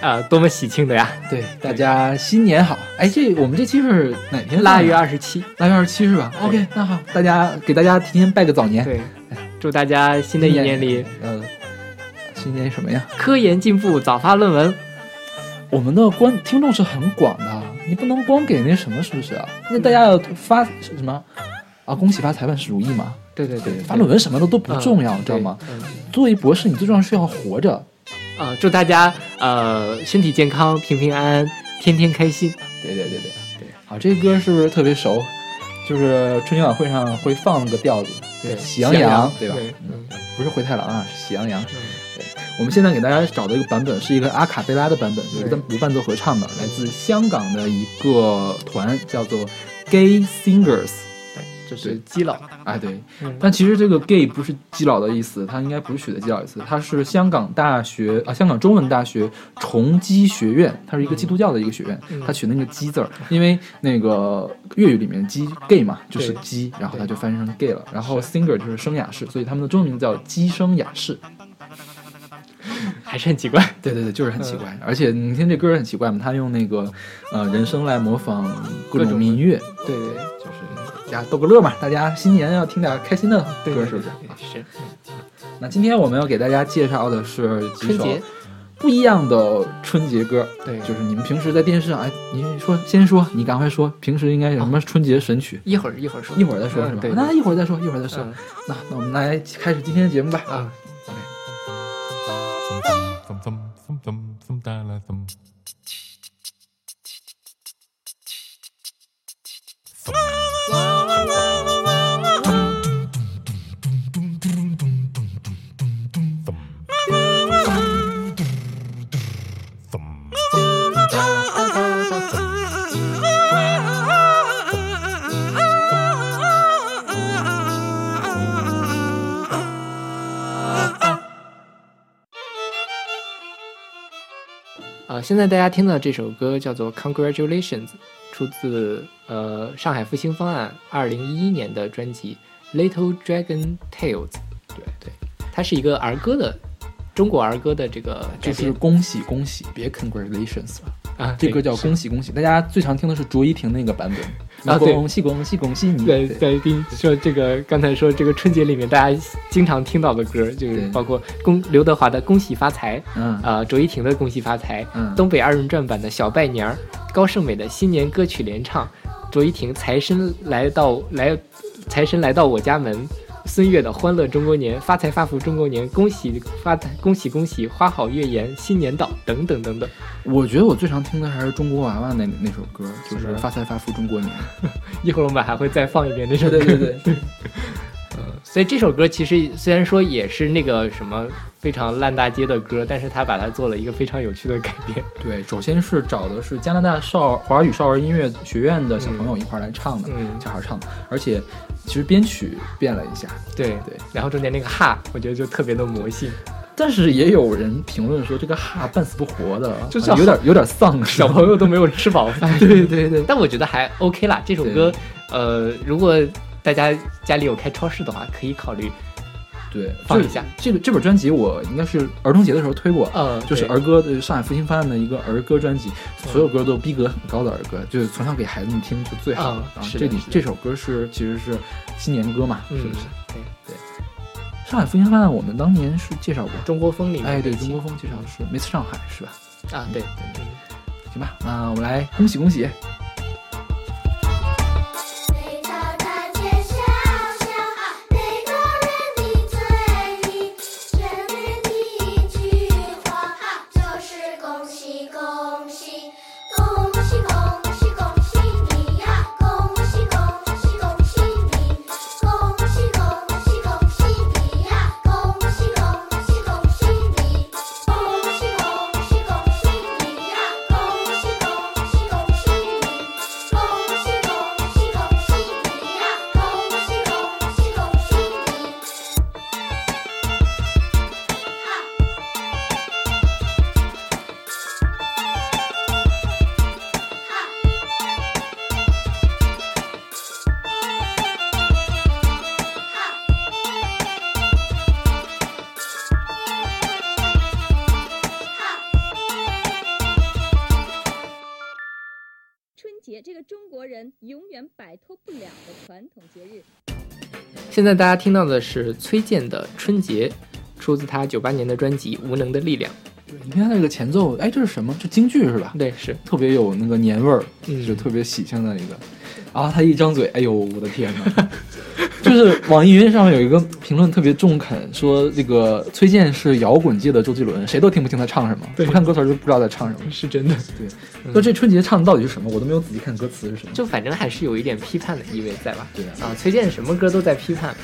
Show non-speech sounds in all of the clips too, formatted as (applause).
啊，多么喜庆的呀！对，大家新年好！哎，这我们这期是哪天？腊月二十七，腊月二十七是吧？OK，那好，大家给大家提前拜个早年。对，祝大家新的一年里，呃，新年什么呀？科研进步，早发论文。我们的观听众是很广的，你不能光给那什么，是不是啊？那大家要发什么啊？恭喜发财，万事如意嘛。对对对，发论文什么的都不重要，知道吗？作为博士，你最重要是要活着。啊，祝大家呃身体健康，平平安安，天天开心。对对对对对，好，这歌是不是特别熟？就是春节晚会上会放那个调子，对，喜羊羊，对吧？嗯，不是灰太狼啊，是喜羊羊。对，我们现在给大家找的一个版本是一个阿卡贝拉的版本，就是无伴奏合唱的，来自香港的一个团，叫做 Gay Singers。就是基佬，哎对，但其实这个 gay 不是基佬的意思，它应该不是取的基佬意思，它是香港大学啊，香港中文大学崇基学院，它是一个基督教的一个学院，它取那个基字儿，因为那个粤语里面基 gay 嘛，就是基，然后它就翻译成 gay 了，然后 singer 就是声雅士，所以他们的中文名字叫基声雅士，(laughs) 还是很奇怪，对对对，就是很奇怪，而且你听这歌很奇怪嘛，他用那个呃人声来模仿各种民乐，对对。家逗个乐嘛，大家新年要听点开心的歌，是不是？是。那今天我们要给大家介绍的是几首不一样的春节歌。对，就是你们平时在电视上，哎，你说先说，你赶快说，平时应该有什么春节神曲？一会儿一会儿说，一会儿再说，是吧？那一会儿再说，一会儿再说。那那我们来开始今天的节目吧。啊。现在大家听到这首歌叫做《Congratulations》，出自呃上海复兴方案二零一一年的专辑《Little Dragon Tales》。对对，它是一个儿歌的中国儿歌的这个，就是恭喜恭喜，别 Congratulations 了。啊，这歌叫《恭喜恭喜》，大家最常听的是卓依婷那个版本。啊，恭喜恭喜恭喜你！对对，跟你说这个，刚才说这个春节里面大家经常听到的歌，就是包括恭刘德华的《恭喜发财》，嗯啊，卓依婷的《恭喜发财》，嗯，东北二人转版的小拜年儿，高胜美的新年歌曲联唱，卓依婷财神来到来，财神来到我家门。孙悦的《欢乐中国年》，发财发福中国年，恭喜发财，恭喜恭喜，花好月圆，新年到，等等等等。我觉得我最常听的还是中国娃娃那那首歌，就是《发财发福中国年》。(laughs) 一会儿我们还会再放一遍那首歌。对对对。(laughs) 所以这首歌其实虽然说也是那个什么非常烂大街的歌，但是他把它做了一个非常有趣的改编。对，首先是找的是加拿大少华语少儿音乐学院的小朋友一块来唱的，嗯，小孩唱的，而且其实编曲变了一下。对对，然后中间那个哈，我觉得就特别的魔性。但是也有人评论说这个哈半死不活的，就是有点有点丧，小朋友都没有吃饱饭。(laughs) 对对对，但我觉得还 OK 啦。这首歌，呃，如果。大家家里有开超市的话，可以考虑对放一下这个这本专辑。我应该是儿童节的时候推过，呃，就是儿歌的上海复兴方案的一个儿歌专辑，所有歌都逼格很高的儿歌，就是从小给孩子们听就最好的。这里这首歌是其实是新年歌嘛，是不是？对对。上海复兴方案我们当年是介绍过中国风里面，哎，对中国风介绍的是《Miss 上海》是吧？啊，对对对。行吧，那我们来恭喜恭喜。现在大家听到的是崔健的《春节》，出自他九八年的专辑《无能的力量》。你看那个前奏，哎，这是什么？这京剧是吧？对，是特别有那个年味儿，嗯就特别喜庆的一个。然后他一张嘴，哎呦，我的天哪！(laughs) 就是网易云上面有一个评论特别中肯，说这个崔健是摇滚界的周杰伦，谁都听不清他唱什么，对不看歌词就不知道在唱什么。是真的，对，那这春节唱的到底是什么？我都没有仔细看歌词是什么。就反正还是有一点批判的意味在吧？对啊啊，崔健什么歌都在批判，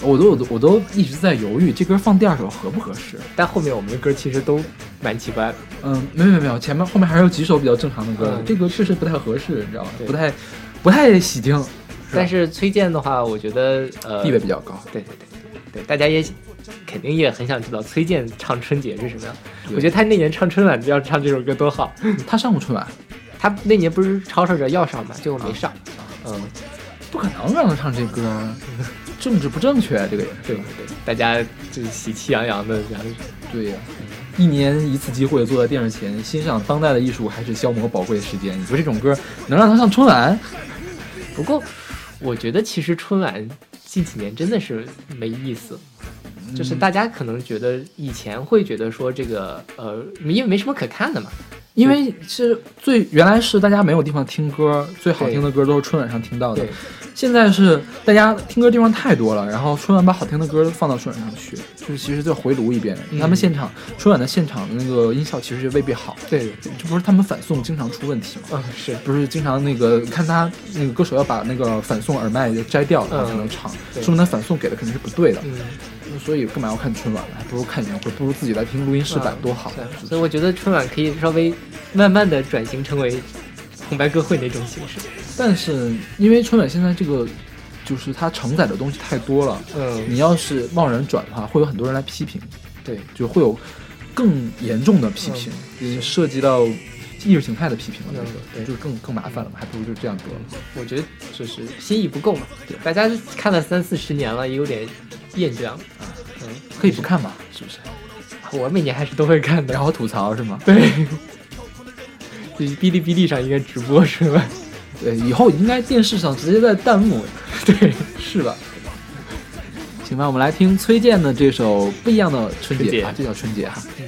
我都我都我都一直在犹豫，这歌放第二首合不合适？但后面我们的歌其实都蛮奇怪的。嗯，没有没有没有，前面后面还有几首比较正常的歌，嗯这个确实不太合适，你知道吗？不太不太喜庆，但是崔健的话，我觉得呃地位比较高。对对对对，大家也肯定也很想知道崔健唱春节是什么样。我觉得他那年唱春晚要唱这首歌多好。他上过春晚，他那年不是吵吵着要上嘛，结果没上。嗯，不可能让他唱这歌，政治不正确，这个人对对对，大家就是喜气洋洋的，然后对呀、一年一次机会坐在电视前欣赏当代的艺术，还是消磨宝贵的时间？你说这种歌能让他上春晚？不过我觉得其实春晚近几年真的是没意思。就是大家可能觉得以前会觉得说这个呃，因为没什么可看的嘛，因为是最原来是大家没有地方听歌，最好听的歌都是春晚上听到的对。现在是大家听歌地方太多了，然后春晚把好听的歌放到春晚上去，就是其实就回炉一遍。嗯他们现场春晚的现场的那个音效其实未必好，对对，这不是他们反送经常出问题吗？嗯是，不是经常那个看他那个歌手要把那个反送耳麦摘掉，然后才能唱，说明他反送给的肯定是不对的。嗯，所以干嘛要看春晚呢？还不如看演唱会，不如自己来听录音室版多好。对，所以我觉得春晚可以稍微慢慢的转型成为红白歌会那种形式。但是因为春晚现在这个，就是它承载的东西太多了，嗯，你要是贸然转的话，会有很多人来批评，对，就会有更严重的批评，就是涉及到意识形态的批评了，那嗯对就更更麻烦了嘛，还不如就这样得了。我觉得就是心意不够嘛，对，大家看了三四十年了，也有点厌倦了啊。嗯，可以不看嘛，是不是？我每年还是都会看的。然后吐槽是吗？对，就是哔哩哔哩上应该直播是吧？对，以后应该电视上直接在弹幕，(laughs) 对，是吧？行吧，我们来听崔健的这首《不一样的春节》春节啊，这叫春节哈。在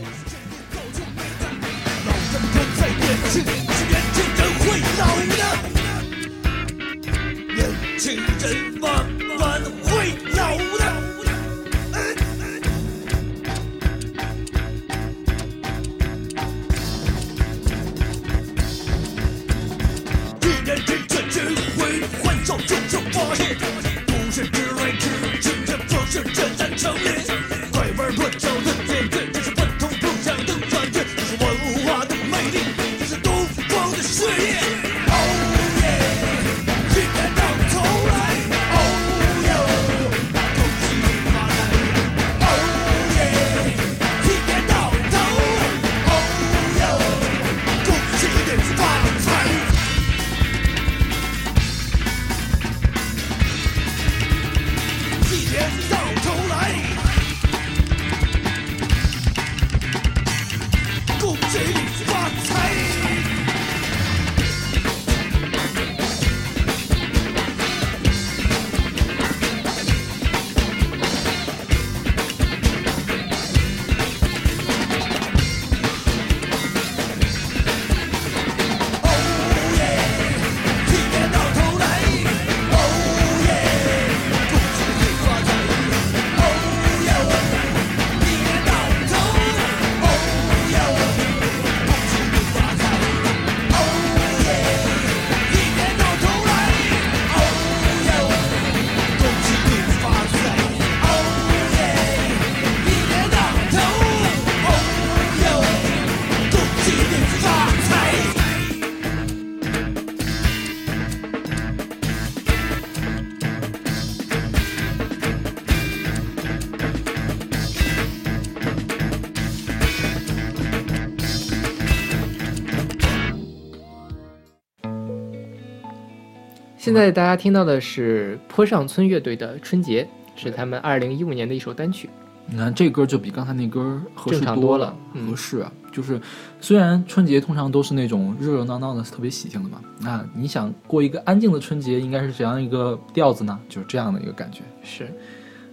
现在大家听到的是坡上村乐队的《春节》，是他们二零一五年的一首单曲。你看这歌就比刚才那歌合适多多了嗯合适啊。就是虽然春节通常都是那种热热闹闹的、特别喜庆的嘛，那你想过一个安静的春节，应该是怎样一个调子呢？就是这样的一个感觉。是，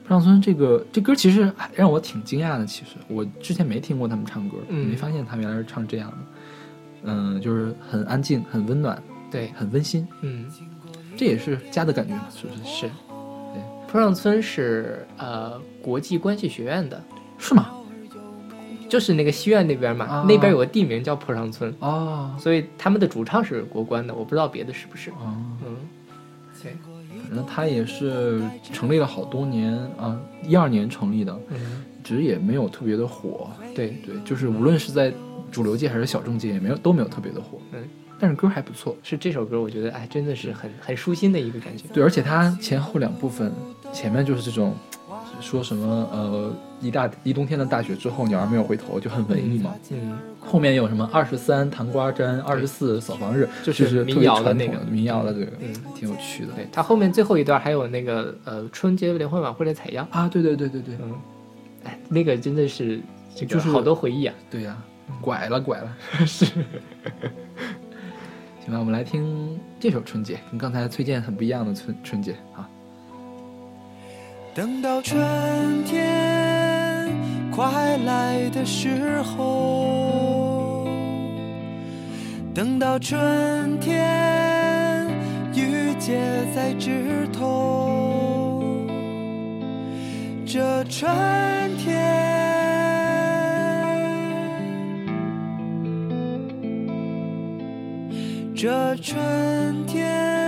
坡上村这个这歌其实让我挺惊讶的。其实我之前没听过他们唱歌，嗯没发现他们原来是唱这样的。嗯，就是很安静、很温暖、对，很温馨，嗯，这也是家的感觉嘛，是不是？是。对坡上村是呃国际关系学院的，是吗？就是那个西苑那边嘛，啊那边有个地名叫坡上村，哦所以他们的主唱是国关的，我不知道别的是不是。哦，嗯，对，反正他也是成立了好多年啊，一二年成立的，嗯，只是也没有特别的火。对，对，就是无论是在主流界还是小众界，也没有都没有特别的火。嗯，但是歌还不错。是这首歌，我觉得哎，真的是很很舒心的一个感觉。对，而且它前后两部分，前面就是这种说什么呃一大一冬天的大雪之后，鸟儿没有回头，就很文艺嘛。嗯，后面有什么二十三糖瓜粘，二十四扫房日，就是是民谣的的那个民谣的这个，嗯挺有趣的。对，它后面最后一段还有那个呃春节联欢晚会的采样，啊，对对对对对，嗯，哎，那个真的是这个就是好多回忆啊。对呀、拐了拐了，(laughs) 是。行吧，我们来听这首《春节》，跟刚才崔健很不一样的春春节啊。等到春天快来的时候，等到春天雨结在枝头，这春天。这春天。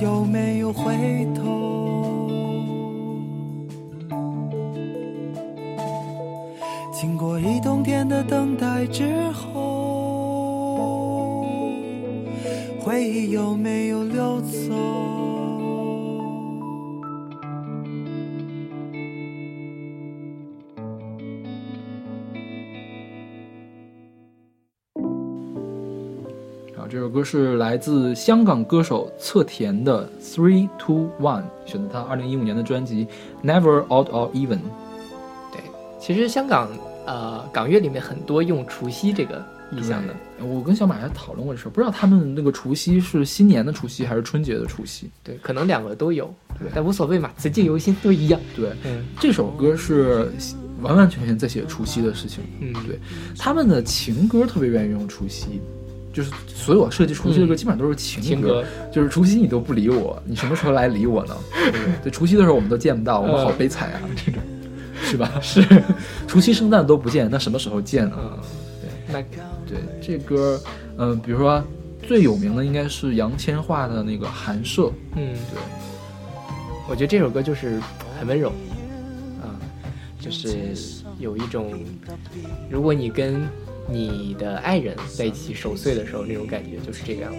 有没有回头？经过一冬天的等待之后，回忆有没有歌是来自香港歌手侧田的《Three Two One》，选择他二零一五年的专辑《Never Odd or Even》。对，其实香港呃港乐里面很多用除夕这个意象的，我跟小马还讨论过这事儿，不知道他们那个除夕是新年的除夕还是春节的除夕？对，可能两个都有，对但无所谓嘛，辞境游心都一样。对，嗯这首歌是完完全全在写除夕的事情。嗯，对，他们的情歌特别愿意用除夕，就是所有设计除夕的歌基本上都是情情歌，就是除夕你都不理我，你什么时候来理我呢？对对？除夕的时候我们都见不到，我们好悲惨啊，(laughs) 这种是吧？是，除夕圣诞都不见，那什么时候见呢？嗯，那对，这歌，嗯、比如说最有名的应该是杨千嬅的那个《寒舍》，嗯，对，我觉得这首歌就是很温柔，啊、就是有一种，如果你跟你的爱人在一起守岁的时候那种感觉，就是这个样子。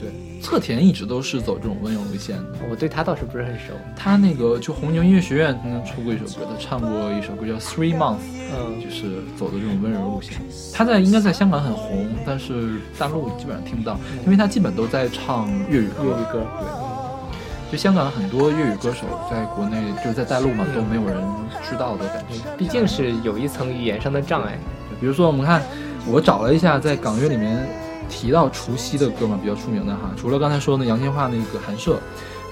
对，侧田一直都是走这种温柔路线的。我对他倒是不是很熟，他那个就红牛音乐学院曾经出过一首歌，他唱过一首歌叫《Three Months》，嗯就是走的这种温柔路线。他在应该在香港很红，但是大陆基本上听不到，因为他基本都在唱粤语歌。粤语歌，对就香港很多粤语歌手在国内就是在大陆嘛嗯都没有人知道的感觉。毕竟是有一层语言上的障碍。比如说我们看，我找了一下在港乐里面提到除夕的歌嘛，比较出名的哈，除了刚才说的杨千嬅那个《寒舍》，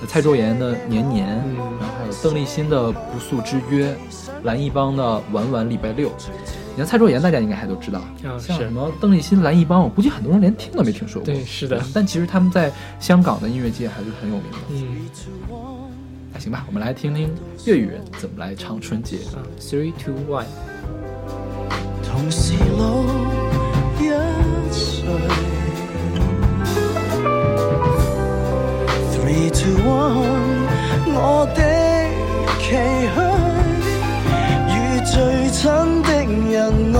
蔡卓妍的《年年》，嗯然后还有邓丽欣的《不速之约》，蓝奕邦的《晚晚礼拜六》。你看蔡卓妍，大家应该还都知道，像什么邓丽欣、蓝奕邦，我估计很多人连听都没听说过。对，是的，但其实他们在香港的音乐界还是很有名的。嗯那行吧，我们来听听粤语人怎么来唱春节。啊，three two one，同是老一岁。Three to one，我的期許，與最亲的人爱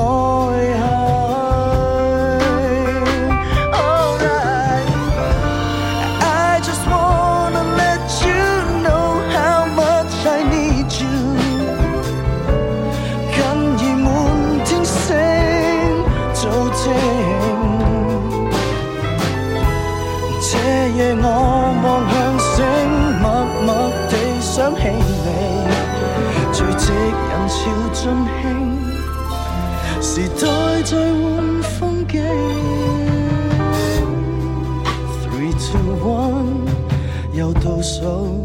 要尽兴，时代在换风景。Three two one，又倒数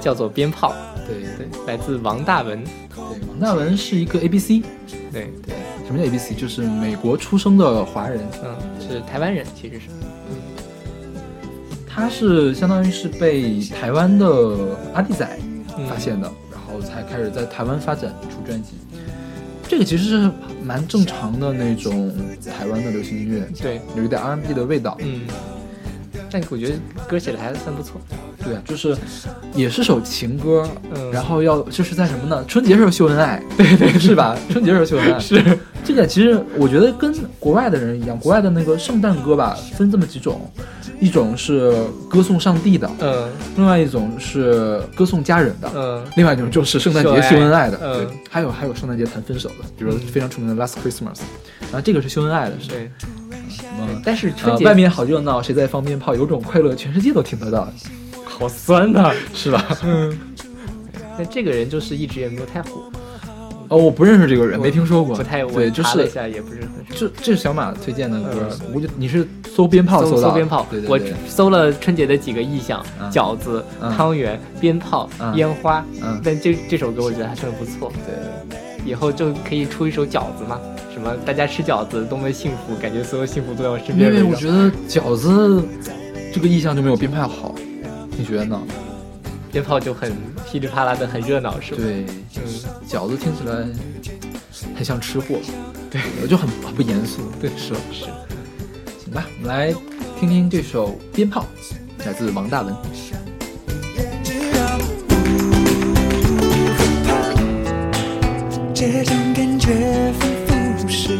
叫做《鞭炮》，对。对，来自王大文，对，王大文是一个 A B C，对。对，什么叫 A B C？就是美国出生的华人，嗯，是台湾人，其实是，他是相当于是被台湾的阿弟仔嗯。发现的，然后才开始在台湾发展出专辑。这个其实是蛮正常的那种台湾的流行音乐，对，有一点 R&B 的味道。嗯，但我觉得歌写的还算不错，对啊，就是也是首情歌，嗯。然后要就是在什么呢？春节时候秀恩爱，(laughs) 对对，是吧？春节时候秀恩爱，是。这个其实我觉得跟国外的人一样，国外的那个圣诞歌吧，分这么几种，一种是歌颂上帝的，嗯。另外一种是歌颂家人的，嗯。另外一种就是圣诞节秀恩爱的，嗯。对，还有还有圣诞节谈分手的，比如非常出名的 Last Christmas，然后这个是秀恩爱的，是对，但是春呃，节外面好热闹，谁在放鞭炮？有种快乐，全世界都听得到，好酸呐、是吧？嗯，那这个人就是一直也没有太火，哦，我不认识这个人，没听说过。不太我对，就是查了一下也不是很熟。这这是小马推荐的歌嗯，我就你是搜鞭炮搜搜鞭炮，我对对我，搜了春节的几个意象：嗯。饺子、嗯。汤圆、鞭炮、嗯。烟花。嗯，但这这首歌我觉得还算不错，对，以后就可以出一首饺子嘛，什么大家吃饺子多么幸福，感觉所有幸福都在我身边因为。我觉得饺子这个意象就没有鞭炮好，你觉得呢？鞭炮就很噼里啪啦的，很热闹，是吧？对，嗯，饺子听起来很像吃货，对，我就很很不严肃。对，是是。行吧，我们来听听这首《鞭炮》，来自王大文。知道怕这种感觉仿佛是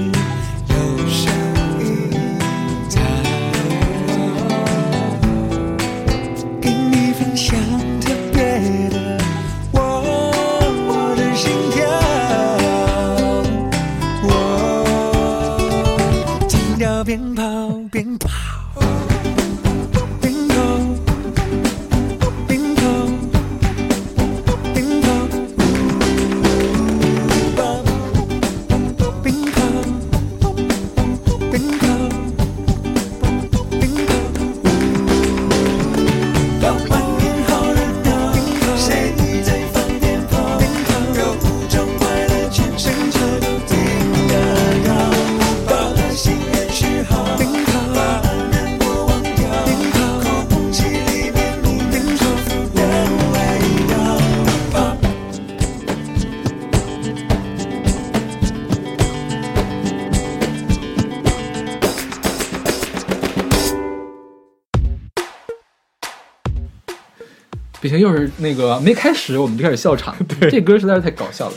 行，又是那个没开始我们就开始笑场，(laughs) 对，这歌实在是太搞笑了。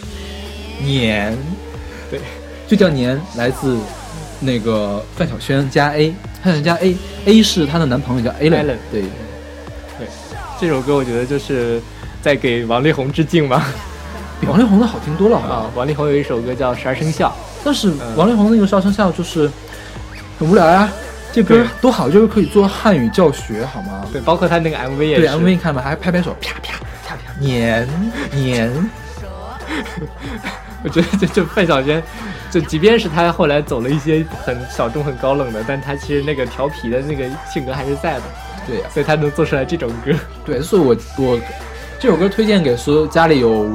年，对，就叫年，来自那个范晓萱加 A，范晓萱加 A，A 是她的男朋友叫 Alan，Alan 对，这首歌我觉得就是在给王力宏致敬吧。比 (laughs) 王力宏的好听多了，啊，王力宏有一首歌叫《十二生肖》，但是王力宏那个《十二生肖》就是很无聊呀、这歌多好，就是可以做汉语教学，好吗？对，包括他那个 MV 也对是。，MV 看吧，还拍拍手，啪啪啪啪，年年，(laughs) 我觉得这这范晓萱，就即便是他后来走了一些很小众、很高冷的，但他其实那个调皮的那个性格还是在的，对呀、所以他能做出来这种歌。对，所以我我这首歌推荐给所有家里有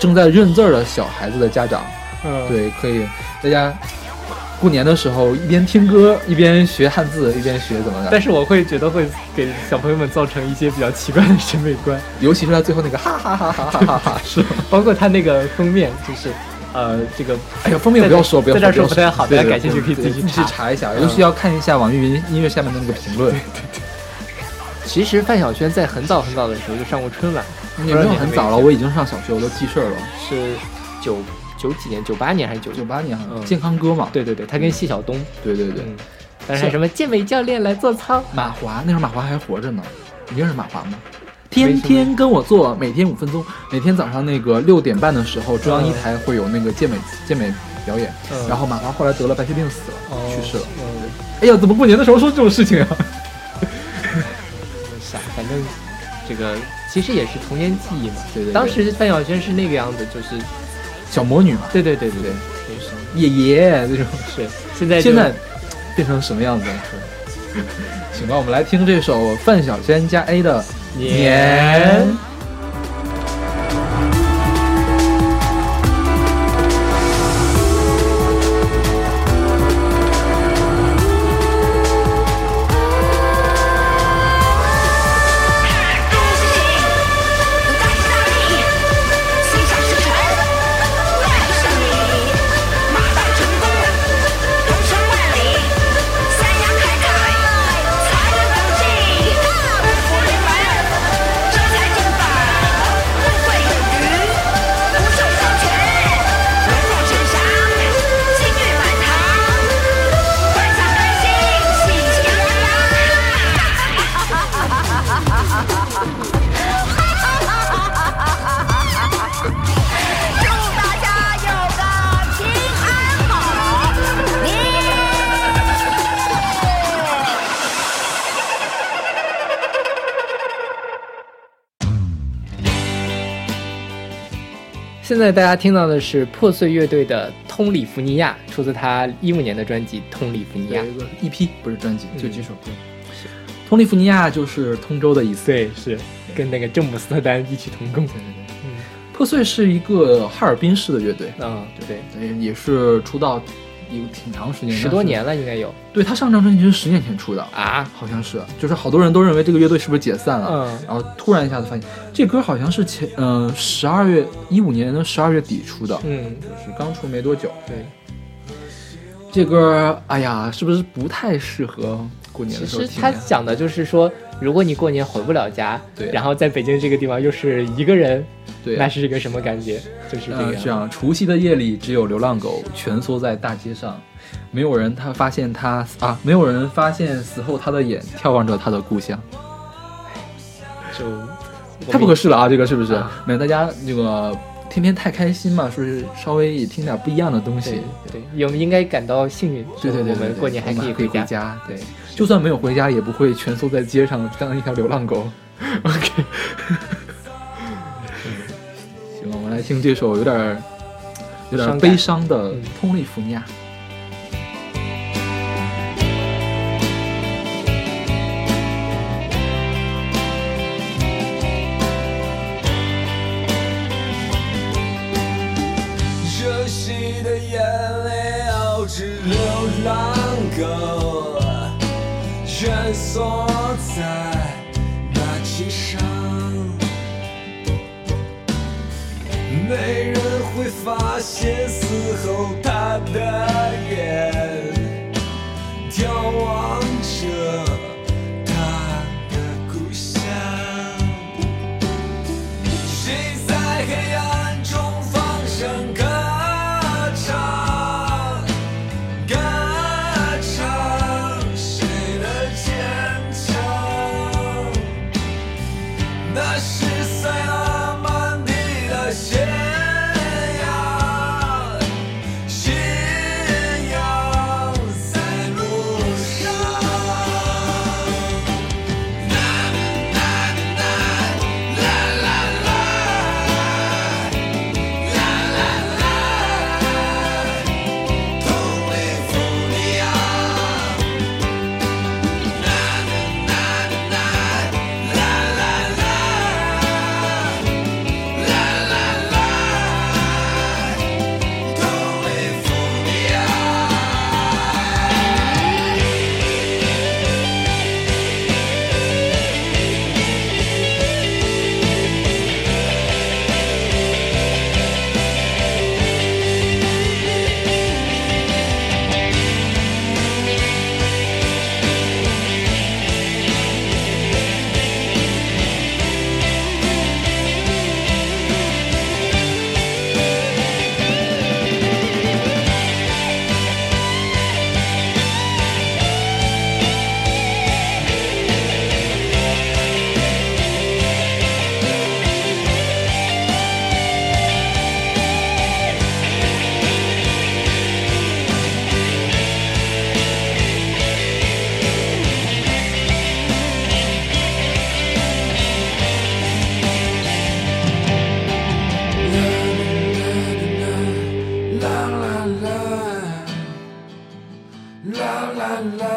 正在认字儿的小孩子的家长，嗯，对，可以大家过年的时候一边听歌一边学汉字，一边学怎么的，但是我会觉得会给小朋友们造成一些比较奇怪的审美观，尤其是他最后那个哈哈哈哈哈哈哈，是吧？包括他那个封面，就是呃，这个哎呀，封面不要说，不要在这儿说不太好大家感兴趣可以自己去查。查一下，嗯。尤其要看一下网易云音乐下面的那个评论，对对其实范晓萱在很早很早的时候就上过春晚，也没有很早了，我已经上小学，我都记事儿了，是九九几年，九八年还是九九？八年健康哥嘛，对对对，他跟谢晓东，对对对，嗯，但是还什么健美教练来做操，马华那时候马华还活着呢，你认识马华吗？天天跟我做，每天五分钟，每天早上那个六点半的时候，中央一台会有那个健美健美表演。嗯然后马华后来得了白血病死了，哦去世了。嗯，哎呀，怎么过年的时候说这种事情啊？想 (laughs) 反正这个其实也是童年记忆嘛。对对对当时范晓萱是那个样子，就是小魔女嘛，对对对对对，就是爷爷这种。是现在现在变成什么样子了？是。行吧，我们来听这首范晓萱加 A 的《年》。现在大家听到的是破碎乐队的《通里弗尼亚》，出自他一五年的专辑《通里弗尼亚有》。一个 EP 不是专辑，就嗯几首歌。通里福尼亚就是通州的意思。对，是跟那个詹姆斯特丹异曲同工。嗯破碎是一个哈尔滨市的乐队，嗯，对，对，也是出道有挺长时间，十多年了应该有对他上张专辑是十年前出的，啊。好像是，就是好多人都认为这个乐队是不是解散了，嗯然后突然一下子发现这歌好像是前嗯十二月一五年的十二月底出的，嗯，就是刚出没多久。对。这歌哎呀，是不是不太适合过年的时候实他？讲的就是说，如果你过年回不了家，对然后在北京这个地方又是一个人，对那是一个什么感觉？就是这个。呃这样，除夕的夜里，只有流浪狗蜷缩在大街上，没有人他发现他啊，没有人发现死后他的眼眺望着他的故乡。就太不合适了啊！这个是不是啊？没有大家那个天天太开心嘛，是不是稍微也听点不一样的东西对。对，我们应该感到幸运，对对对，我们过年还可以我们可以家。家。对，就算没有回家，也不会蜷缩在街上当一条流浪狗。(laughs) OK，来听这首有点儿有点儿悲伤的《嗯通利福尼亚》。这发现死后他的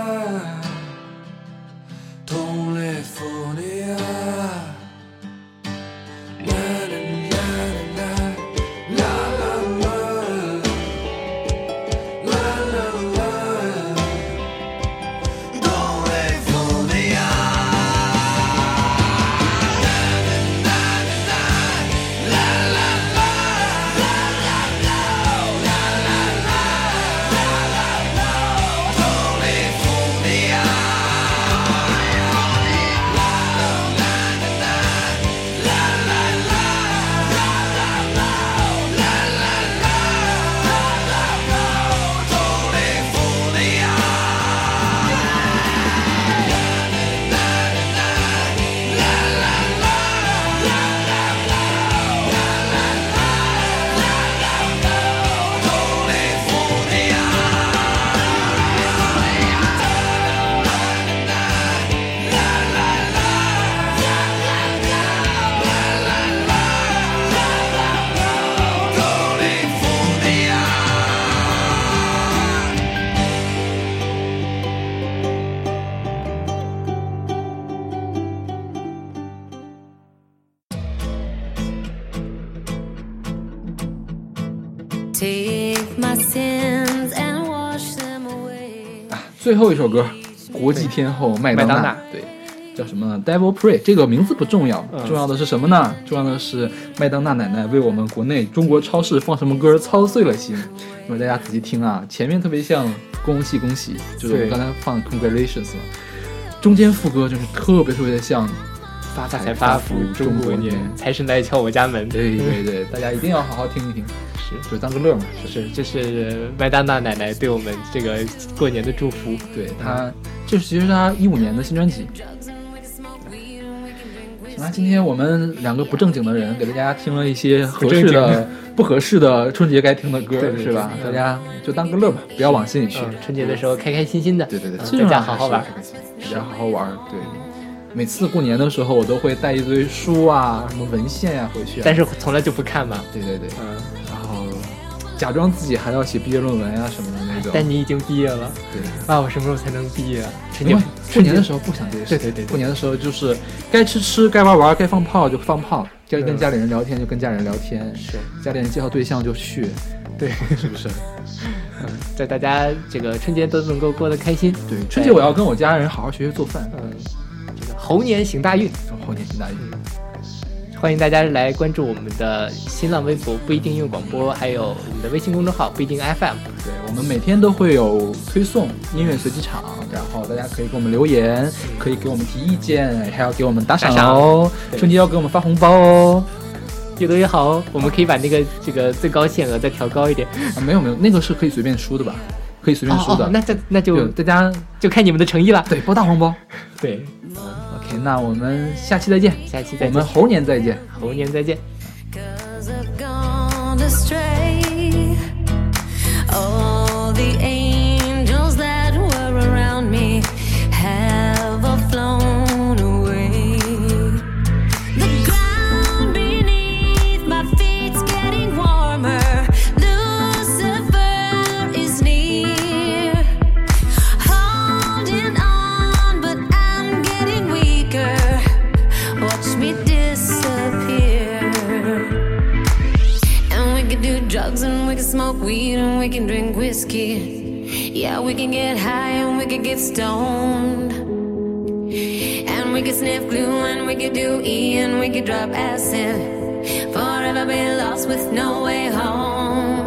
啦最后一首歌，国际天后麦当娜对，叫什么呢？Devil Pray。这个名字不重要，嗯重要的是什么呢？重要的是麦当娜奶奶为我们国内中国超市放什么歌操碎了心。那么大家仔细听啊，前面特别像恭喜恭喜，就是我们刚才放的 Congratulations 嘛，中间副歌就是特别特别的像发财发福中国年，财神来敲我家门。对对对，(laughs) 大家一定要好好听一听，是就当个乐嘛。是是，这是麦当娜奶奶对我们这个过年的祝福。对她，这是其实是他一五年的新专辑。行了，今天我们两个不正经的人给大家听了一些合适的的、(laughs) 不合适的春节该听的歌，是吧？大家就当个乐吧，不要往心里去。嗯，春节的时候开开心心的，对对对，嗯在基本上家好好玩还。是开心，在家好好玩。对，每次过年的时候，我都会带一堆书啊、什么文献呀、回去啊。但是从来就不看嘛。对对对，嗯，然后假装自己还要写毕业论文啊、什么的那种。但你已经毕业了对。啊！我什么时候才能毕业啊？过年的时候不想这些事，对对对对过年的时候就是该吃吃，该玩玩，该放炮就放炮，该跟家里人聊天就跟家里人聊天，是家里人介绍对象就去，对，是不是？(laughs) 嗯，在大家这个春节都能够过得开心。对，春节我要跟我家人好好学学做饭，嗯，这个猴年行大运，猴年行大运。欢迎大家来关注我们的新浪微博不一定音乐广播，还有我们的微信公众号不一定 FM。对，我们每天都会有推送音乐随机场，然后大家可以给我们留言，可以给我们提意见，还要给我们打赏哦。对春节要给我们发红包哦。越多越好哦，我们可以把那个这个最高限额再调高一点。啊，没有没有，那个是可以随便输的吧？可以随便输的。哦哦那这那就大家就看你们的诚意了。对包大红包。对，OK，那我们下期再见，下期再见我们，猴年再见。猴年再见。Yeah, we can get high and we can get stoned. And we can sniff glue and we can do E and we can drop acid. Forever be lost with no way home.